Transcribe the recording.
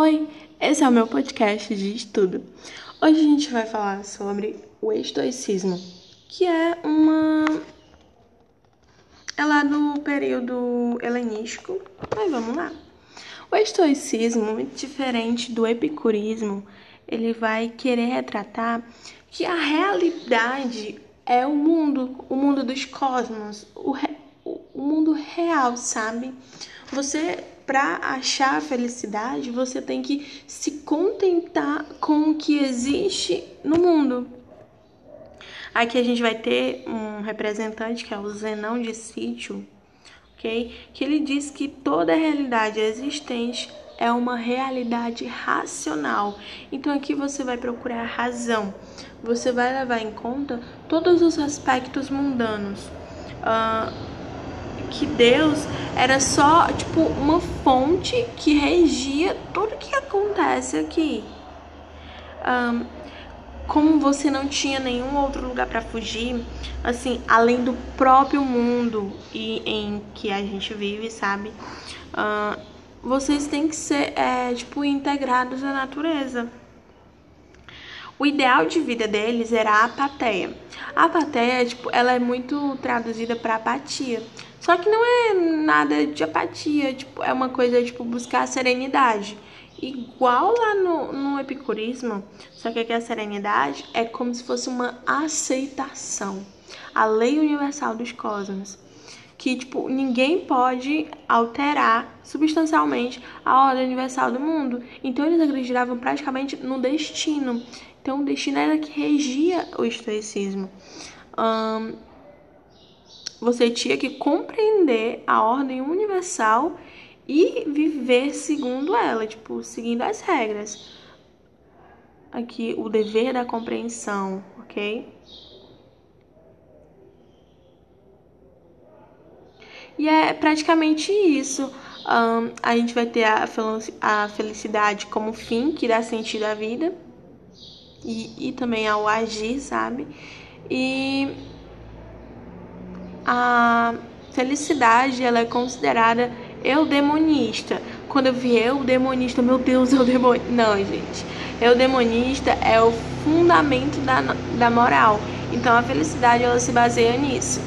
Oi, esse é o meu podcast de estudo. Hoje a gente vai falar sobre o estoicismo, que é uma. É lá do período helenístico, mas vamos lá. O estoicismo, diferente do epicurismo, ele vai querer retratar que a realidade é o mundo, o mundo dos cosmos, o, mundo real, sabe? Você, para achar a felicidade, você tem que se contentar com o que existe no mundo. Aqui a gente vai ter um representante que é o Zenão de Sítio, ok? Que ele diz que toda realidade existente é uma realidade racional. Então aqui você vai procurar razão. Você vai levar em conta todos os aspectos mundanos. Uh, que Deus era só tipo uma fonte que regia tudo que acontece aqui. Um, como você não tinha nenhum outro lugar para fugir, assim, além do próprio mundo e em que a gente vive, sabe? Uh, vocês têm que ser, é, tipo, integrados à natureza. O ideal de vida deles era a apatia. A apatia, tipo, ela é muito traduzida para apatia. Só que não é nada de apatia, tipo, é uma coisa, tipo, buscar a serenidade. Igual lá no, no epicurismo, só que aqui a serenidade é como se fosse uma aceitação. A lei universal dos cosmos que tipo ninguém pode alterar substancialmente a ordem universal do mundo. Então eles acreditavam praticamente no destino. Então o destino era que regia o estoicismo. Um, você tinha que compreender a ordem universal e viver segundo ela, tipo, seguindo as regras. Aqui o dever da compreensão, ok? E é praticamente isso. Um, a gente vai ter a, felicidade como fim, que dá sentido à vida. E, e também ao agir, sabe? E a felicidade, ela é considerada eudemonista. Quando eu vi eu demonista, meu Deus, eu demonista. Não, gente. Eu demonista é o fundamento da, da moral. Então a felicidade ela se baseia nisso.